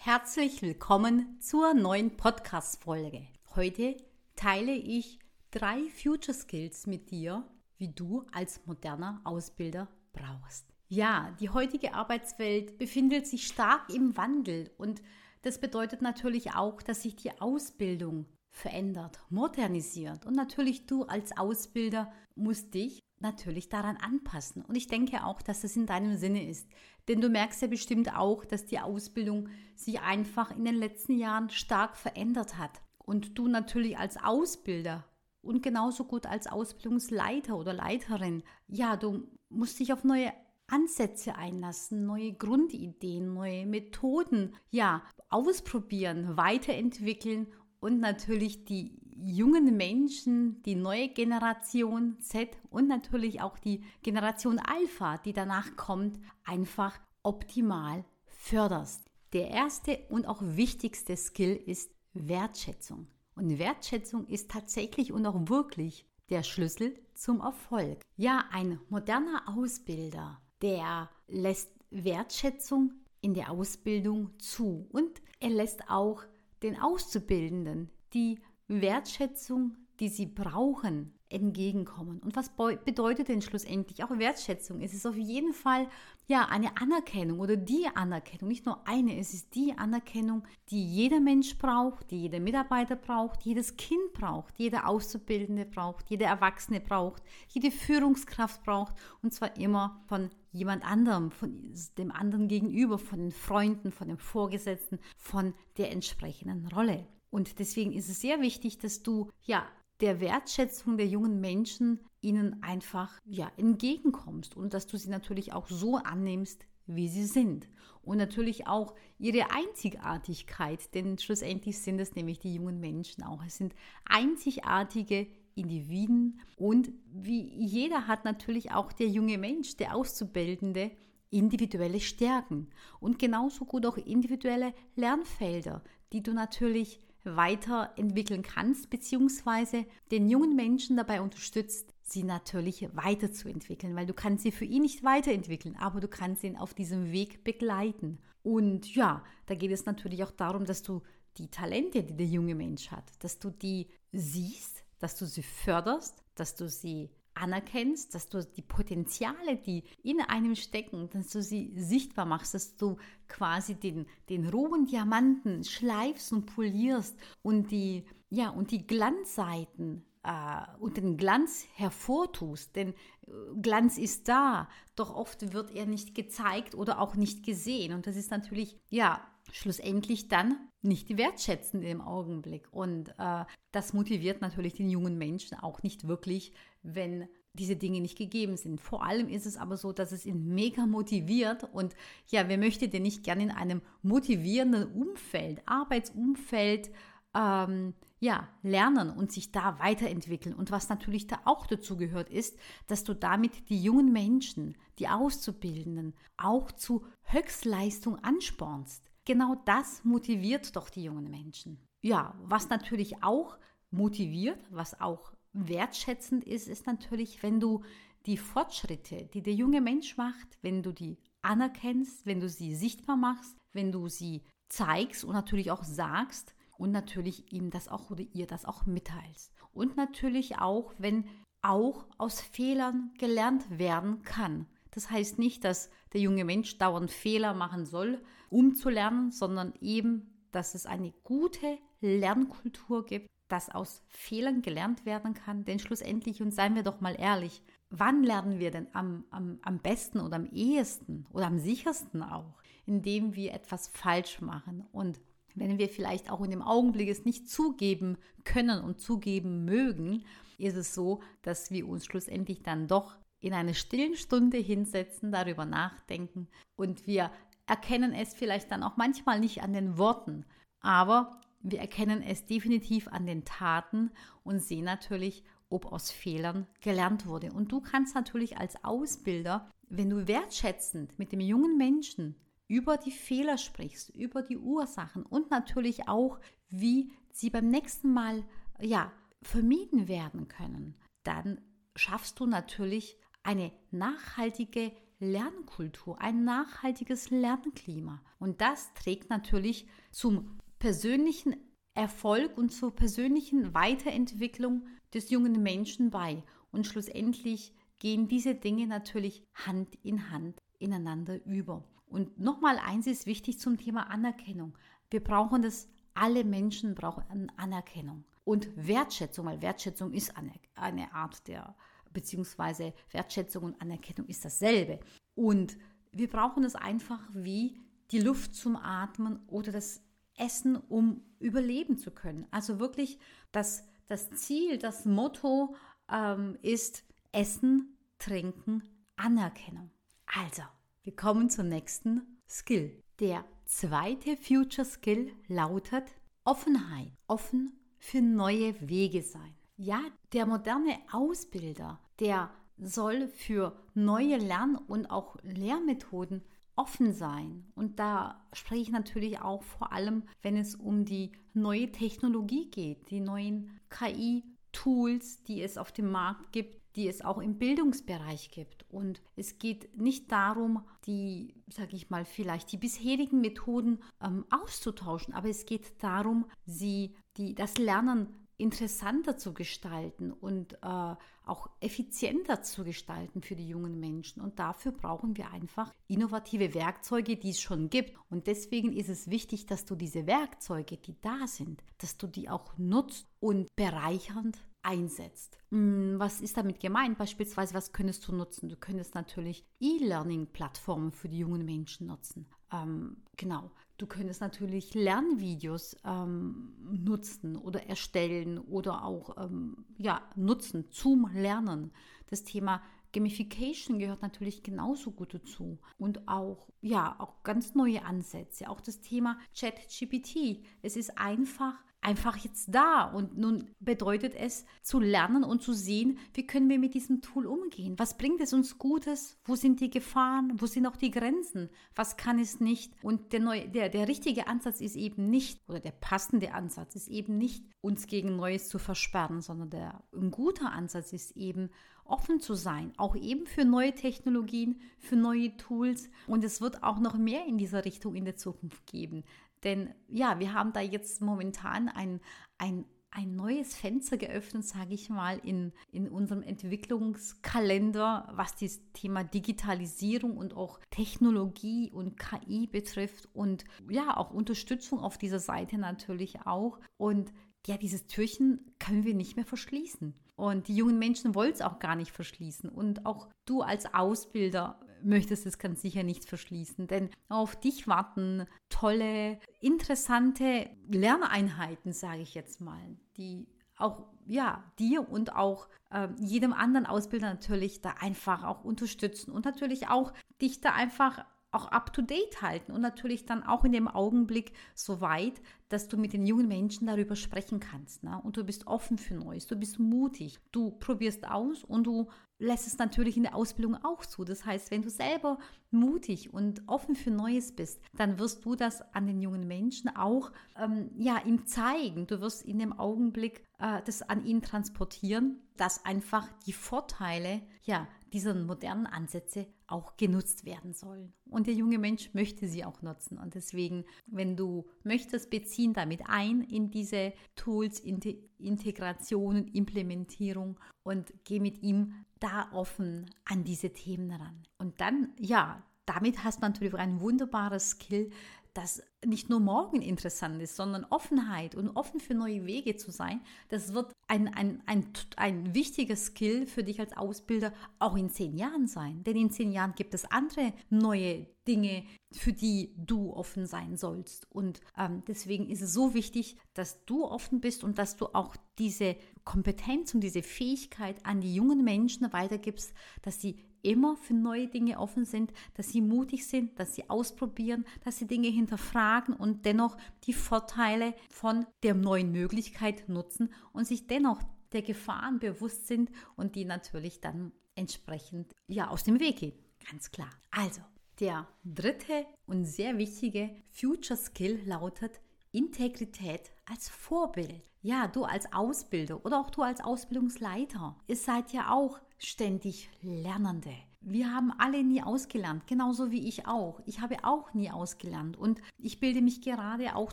Herzlich willkommen zur neuen Podcast-Folge. Heute teile ich drei Future Skills mit dir, wie du als moderner Ausbilder brauchst. Ja, die heutige Arbeitswelt befindet sich stark im Wandel und das bedeutet natürlich auch, dass sich die Ausbildung verändert, modernisiert. Und natürlich du als Ausbilder musst dich natürlich daran anpassen. Und ich denke auch, dass das in deinem Sinne ist. Denn du merkst ja bestimmt auch, dass die Ausbildung sich einfach in den letzten Jahren stark verändert hat. Und du natürlich als Ausbilder und genauso gut als Ausbildungsleiter oder Leiterin, ja, du musst dich auf neue Ansätze einlassen, neue Grundideen, neue Methoden, ja, ausprobieren, weiterentwickeln und natürlich die jungen Menschen, die neue Generation Z und natürlich auch die Generation Alpha, die danach kommt, einfach optimal förderst. Der erste und auch wichtigste Skill ist Wertschätzung. Und Wertschätzung ist tatsächlich und auch wirklich der Schlüssel zum Erfolg. Ja, ein moderner Ausbilder, der lässt Wertschätzung in der Ausbildung zu und er lässt auch den Auszubildenden die Wertschätzung, die sie brauchen, entgegenkommen. Und was bedeutet denn schlussendlich auch Wertschätzung? Es ist auf jeden Fall ja eine Anerkennung oder die Anerkennung, nicht nur eine, es ist die Anerkennung, die jeder Mensch braucht, die jeder Mitarbeiter braucht, jedes Kind braucht, jeder Auszubildende braucht, jeder Erwachsene braucht, jede Führungskraft braucht und zwar immer von jemand anderem, von dem anderen gegenüber, von den Freunden, von dem Vorgesetzten, von der entsprechenden Rolle. Und deswegen ist es sehr wichtig, dass du ja der Wertschätzung der jungen Menschen ihnen einfach ja entgegenkommst und dass du sie natürlich auch so annimmst, wie sie sind. Und natürlich auch ihre Einzigartigkeit, denn schlussendlich sind es nämlich die jungen Menschen auch. Es sind einzigartige Individuen und wie jeder hat natürlich auch der junge Mensch, der Auszubildende, individuelle Stärken und genauso gut auch individuelle Lernfelder, die du natürlich weiterentwickeln kannst, beziehungsweise den jungen Menschen dabei unterstützt, sie natürlich weiterzuentwickeln, weil du kannst sie für ihn nicht weiterentwickeln, aber du kannst ihn auf diesem Weg begleiten. Und ja, da geht es natürlich auch darum, dass du die Talente, die der junge Mensch hat, dass du die siehst, dass du sie förderst, dass du sie anerkennst, dass du die Potenziale, die in einem stecken, dass du sie sichtbar machst, dass du quasi den, den rohen Diamanten schleifst und polierst und die, ja, und die Glanzseiten äh, und den Glanz hervortust. Denn äh, Glanz ist da, doch oft wird er nicht gezeigt oder auch nicht gesehen. Und das ist natürlich, ja, schlussendlich dann nicht wertschätzend im Augenblick. Und äh, das motiviert natürlich den jungen Menschen auch nicht wirklich, wenn diese Dinge nicht gegeben sind. Vor allem ist es aber so, dass es ihn mega motiviert und ja, wer möchte denn nicht gerne in einem motivierenden Umfeld, Arbeitsumfeld, ähm, ja, lernen und sich da weiterentwickeln. Und was natürlich da auch dazu gehört, ist, dass du damit die jungen Menschen, die Auszubildenden, auch zu Höchstleistung anspornst. Genau das motiviert doch die jungen Menschen. Ja, was natürlich auch motiviert, was auch wertschätzend ist, ist natürlich, wenn du die Fortschritte, die der junge Mensch macht, wenn du die anerkennst, wenn du sie sichtbar machst, wenn du sie zeigst und natürlich auch sagst und natürlich ihm das auch oder ihr das auch mitteilst. Und natürlich auch, wenn auch aus Fehlern gelernt werden kann. Das heißt nicht, dass der junge Mensch dauernd Fehler machen soll, um zu lernen, sondern eben, dass es eine gute Lernkultur gibt, dass aus Fehlern gelernt werden kann. Denn schlussendlich, und seien wir doch mal ehrlich, wann lernen wir denn am, am, am besten oder am ehesten oder am sichersten auch? Indem wir etwas falsch machen. Und wenn wir vielleicht auch in dem Augenblick es nicht zugeben können und zugeben mögen, ist es so, dass wir uns schlussendlich dann doch in eine stillen Stunde hinsetzen, darüber nachdenken und wir erkennen es vielleicht dann auch manchmal nicht an den Worten, aber wir erkennen es definitiv an den Taten und sehen natürlich, ob aus Fehlern gelernt wurde. Und du kannst natürlich als Ausbilder, wenn du wertschätzend mit dem jungen Menschen über die Fehler sprichst, über die Ursachen und natürlich auch, wie sie beim nächsten Mal ja vermieden werden können, dann schaffst du natürlich eine nachhaltige Lernkultur, ein nachhaltiges Lernklima. Und das trägt natürlich zum persönlichen Erfolg und zur persönlichen Weiterentwicklung des jungen Menschen bei. Und schlussendlich gehen diese Dinge natürlich Hand in Hand ineinander über. Und nochmal eins ist wichtig zum Thema Anerkennung. Wir brauchen das, alle Menschen brauchen Anerkennung und Wertschätzung, weil Wertschätzung ist eine, eine Art der, beziehungsweise Wertschätzung und Anerkennung ist dasselbe. Und wir brauchen es einfach wie die Luft zum Atmen oder das Essen, um überleben zu können. Also wirklich das, das Ziel, das Motto ähm, ist Essen, Trinken, Anerkennung. Also, wir kommen zum nächsten Skill. Der zweite Future Skill lautet Offenheit. Offen für neue Wege sein. Ja, der moderne Ausbilder, der soll für neue Lern- und auch Lehrmethoden offen sein. Und da spreche ich natürlich auch vor allem, wenn es um die neue Technologie geht, die neuen KI-Tools, die es auf dem Markt gibt, die es auch im Bildungsbereich gibt. Und es geht nicht darum, die, sage ich mal, vielleicht die bisherigen Methoden ähm, auszutauschen, aber es geht darum, sie, die, das Lernen interessanter zu gestalten und äh, auch effizienter zu gestalten für die jungen Menschen. Und dafür brauchen wir einfach innovative Werkzeuge, die es schon gibt. Und deswegen ist es wichtig, dass du diese Werkzeuge, die da sind, dass du die auch nutzt und bereichernd einsetzt. Hm, was ist damit gemeint? Beispielsweise, was könntest du nutzen? Du könntest natürlich E-Learning-Plattformen für die jungen Menschen nutzen. Ähm, genau. Du könntest natürlich Lernvideos ähm, nutzen oder erstellen oder auch ähm, ja, nutzen zum Lernen. Das Thema Gamification gehört natürlich genauso gut dazu und auch ja auch ganz neue Ansätze. Auch das Thema ChatGPT. Es ist einfach einfach jetzt da. Und nun bedeutet es zu lernen und zu sehen, wie können wir mit diesem Tool umgehen? Was bringt es uns Gutes? Wo sind die Gefahren? Wo sind auch die Grenzen? Was kann es nicht? Und der, neue, der, der richtige Ansatz ist eben nicht, oder der passende Ansatz ist eben nicht, uns gegen Neues zu versperren, sondern der ein guter Ansatz ist eben, offen zu sein, auch eben für neue Technologien, für neue Tools. Und es wird auch noch mehr in dieser Richtung in der Zukunft geben. Denn ja, wir haben da jetzt momentan ein, ein, ein neues Fenster geöffnet, sage ich mal, in, in unserem Entwicklungskalender, was das Thema Digitalisierung und auch Technologie und KI betrifft und ja, auch Unterstützung auf dieser Seite natürlich auch. Und ja, dieses Türchen können wir nicht mehr verschließen. Und die jungen Menschen wollen es auch gar nicht verschließen. Und auch du als Ausbilder möchtest es ganz sicher nicht verschließen, denn auf dich warten tolle, interessante Lerneinheiten, sage ich jetzt mal, die auch ja, dir und auch äh, jedem anderen Ausbilder natürlich da einfach auch unterstützen und natürlich auch dich da einfach auch up-to-date halten und natürlich dann auch in dem Augenblick so weit, dass du mit den jungen Menschen darüber sprechen kannst. Ne? Und du bist offen für Neues, du bist mutig, du probierst aus und du lässt es natürlich in der Ausbildung auch zu. Das heißt, wenn du selber mutig und offen für Neues bist, dann wirst du das an den jungen Menschen auch ähm, ja, ihm zeigen. Du wirst in dem Augenblick äh, das an ihn transportieren, dass einfach die Vorteile ja, dieser modernen Ansätze auch genutzt werden sollen. Und der junge Mensch möchte sie auch nutzen. Und deswegen, wenn du möchtest, beziehen damit ein in diese Tools, Integration, Implementierung und geh mit ihm da offen an diese Themen ran. Und dann, ja, damit hast du natürlich ein wunderbares Skill, das nicht nur morgen interessant ist, sondern Offenheit und offen für neue Wege zu sein, das wird ein, ein, ein, ein wichtiger Skill für dich als Ausbilder auch in zehn Jahren sein. Denn in zehn Jahren gibt es andere neue Dinge, für die du offen sein sollst. Und ähm, deswegen ist es so wichtig, dass du offen bist und dass du auch diese Kompetenz und diese Fähigkeit an die jungen Menschen weitergibst, dass sie immer für neue Dinge offen sind, dass sie mutig sind, dass sie ausprobieren, dass sie Dinge hinterfragen und dennoch die Vorteile von der neuen Möglichkeit nutzen und sich dennoch der Gefahren bewusst sind und die natürlich dann entsprechend ja aus dem Weg gehen. Ganz klar. Also, der dritte und sehr wichtige Future Skill lautet Integrität als Vorbild. Ja, du als Ausbilder oder auch du als Ausbildungsleiter, ihr seid ja auch ständig Lernende. Wir haben alle nie ausgelernt, genauso wie ich auch. Ich habe auch nie ausgelernt und ich bilde mich gerade auch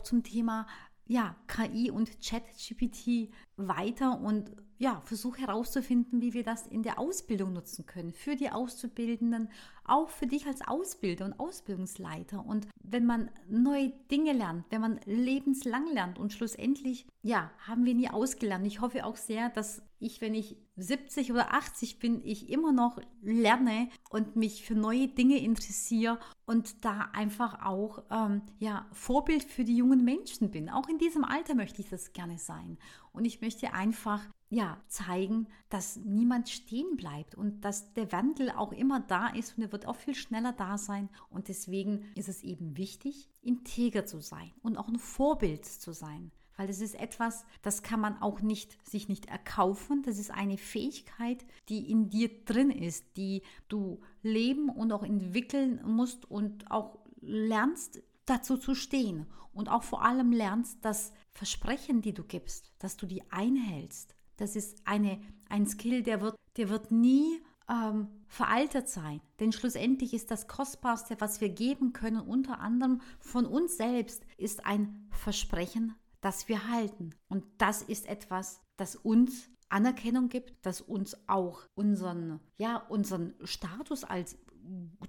zum Thema ja, KI und ChatGPT weiter und ja, versuche herauszufinden, wie wir das in der Ausbildung nutzen können, für die Auszubildenden, auch für dich als Ausbilder und Ausbildungsleiter. Und wenn man neue Dinge lernt, wenn man lebenslang lernt und schlussendlich, ja, haben wir nie ausgelernt. Ich hoffe auch sehr, dass ich, wenn ich 70 oder 80 bin, ich immer noch lerne und mich für neue Dinge interessiere und da einfach auch ähm, ja, Vorbild für die jungen Menschen bin. Auch in diesem Alter möchte ich das gerne sein. Und ich möchte einfach ja, zeigen, dass niemand stehen bleibt und dass der Wandel auch immer da ist und er wird auch viel schneller da sein. Und deswegen ist es eben wichtig, integer zu sein und auch ein Vorbild zu sein. Weil das ist etwas, das kann man auch nicht, sich nicht erkaufen. Das ist eine Fähigkeit, die in dir drin ist, die du leben und auch entwickeln musst und auch lernst, dazu zu stehen. Und auch vor allem lernst, das Versprechen, die du gibst, dass du die einhältst. Das ist eine, ein Skill, der wird, der wird nie ähm, veraltet sein. Denn schlussendlich ist das Kostbarste, was wir geben können, unter anderem von uns selbst, ist ein Versprechen, das wir halten. Und das ist etwas, das uns Anerkennung gibt, das uns auch unseren, ja, unseren Status als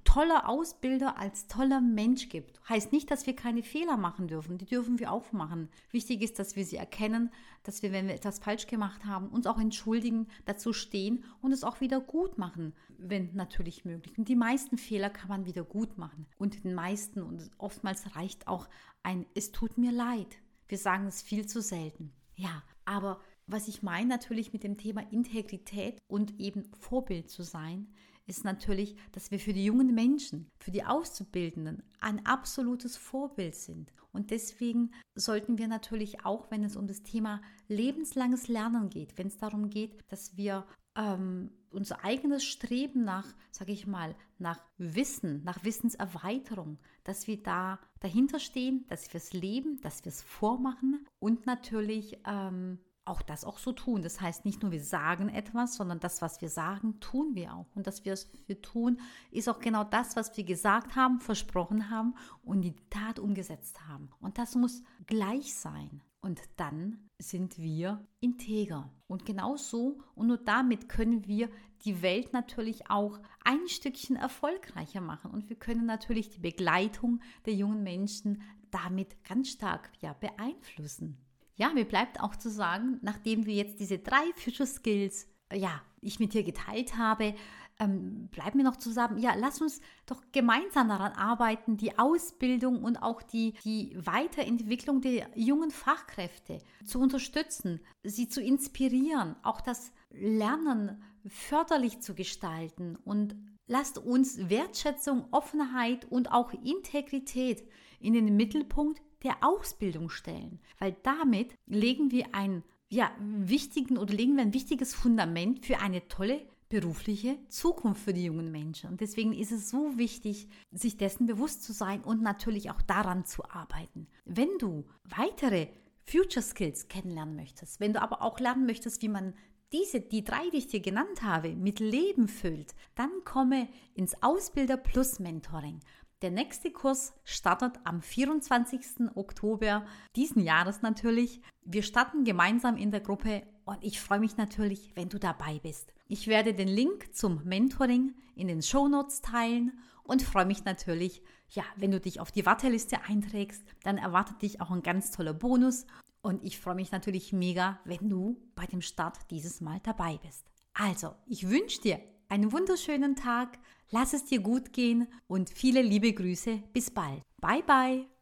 toller Ausbilder, als toller Mensch gibt. Heißt nicht, dass wir keine Fehler machen dürfen. Die dürfen wir auch machen. Wichtig ist, dass wir sie erkennen, dass wir, wenn wir etwas falsch gemacht haben, uns auch entschuldigen, dazu stehen und es auch wieder gut machen, wenn natürlich möglich. Und die meisten Fehler kann man wieder gut machen. Und den meisten und oftmals reicht auch ein Es tut mir leid. Wir sagen es viel zu selten. Ja, aber was ich meine natürlich mit dem Thema Integrität und eben Vorbild zu sein, ist natürlich, dass wir für die jungen Menschen, für die Auszubildenden ein absolutes Vorbild sind. Und deswegen sollten wir natürlich auch, wenn es um das Thema lebenslanges Lernen geht, wenn es darum geht, dass wir ähm, unser eigenes Streben nach, sage ich mal, nach Wissen, nach Wissenserweiterung, dass wir da dahinter stehen, dass wir es leben, dass wir es vormachen und natürlich ähm, auch das auch so tun. Das heißt nicht nur, wir sagen etwas, sondern das, was wir sagen, tun wir auch. Und das, was wir tun, ist auch genau das, was wir gesagt haben, versprochen haben und die Tat umgesetzt haben. Und das muss gleich sein. Und dann sind wir integer. Und genau so und nur damit können wir die Welt natürlich auch ein Stückchen erfolgreicher machen. Und wir können natürlich die Begleitung der jungen Menschen damit ganz stark ja, beeinflussen ja, mir bleibt auch zu sagen, nachdem wir jetzt diese drei Future Skills, äh, ja, ich mit dir geteilt habe, ähm, bleibt mir noch zusammen, ja, lass uns doch gemeinsam daran arbeiten, die Ausbildung und auch die, die Weiterentwicklung der jungen Fachkräfte zu unterstützen, sie zu inspirieren, auch das Lernen förderlich zu gestalten. Und lasst uns Wertschätzung, Offenheit und auch Integrität in den Mittelpunkt der Ausbildung stellen, weil damit legen wir einen ja, wichtigen oder legen wir ein wichtiges Fundament für eine tolle berufliche Zukunft für die jungen Menschen. Und deswegen ist es so wichtig, sich dessen bewusst zu sein und natürlich auch daran zu arbeiten. Wenn du weitere Future Skills kennenlernen möchtest, wenn du aber auch lernen möchtest, wie man diese, die drei, die ich dir genannt habe, mit Leben füllt, dann komme ins Ausbilder Plus Mentoring. Der nächste Kurs startet am 24. Oktober diesen Jahres natürlich. Wir starten gemeinsam in der Gruppe und ich freue mich natürlich, wenn du dabei bist. Ich werde den Link zum Mentoring in den Show Notes teilen und freue mich natürlich, ja, wenn du dich auf die Warteliste einträgst, dann erwartet dich auch ein ganz toller Bonus und ich freue mich natürlich mega, wenn du bei dem Start dieses Mal dabei bist. Also, ich wünsche dir einen wunderschönen Tag, lass es dir gut gehen und viele liebe Grüße. Bis bald. Bye bye.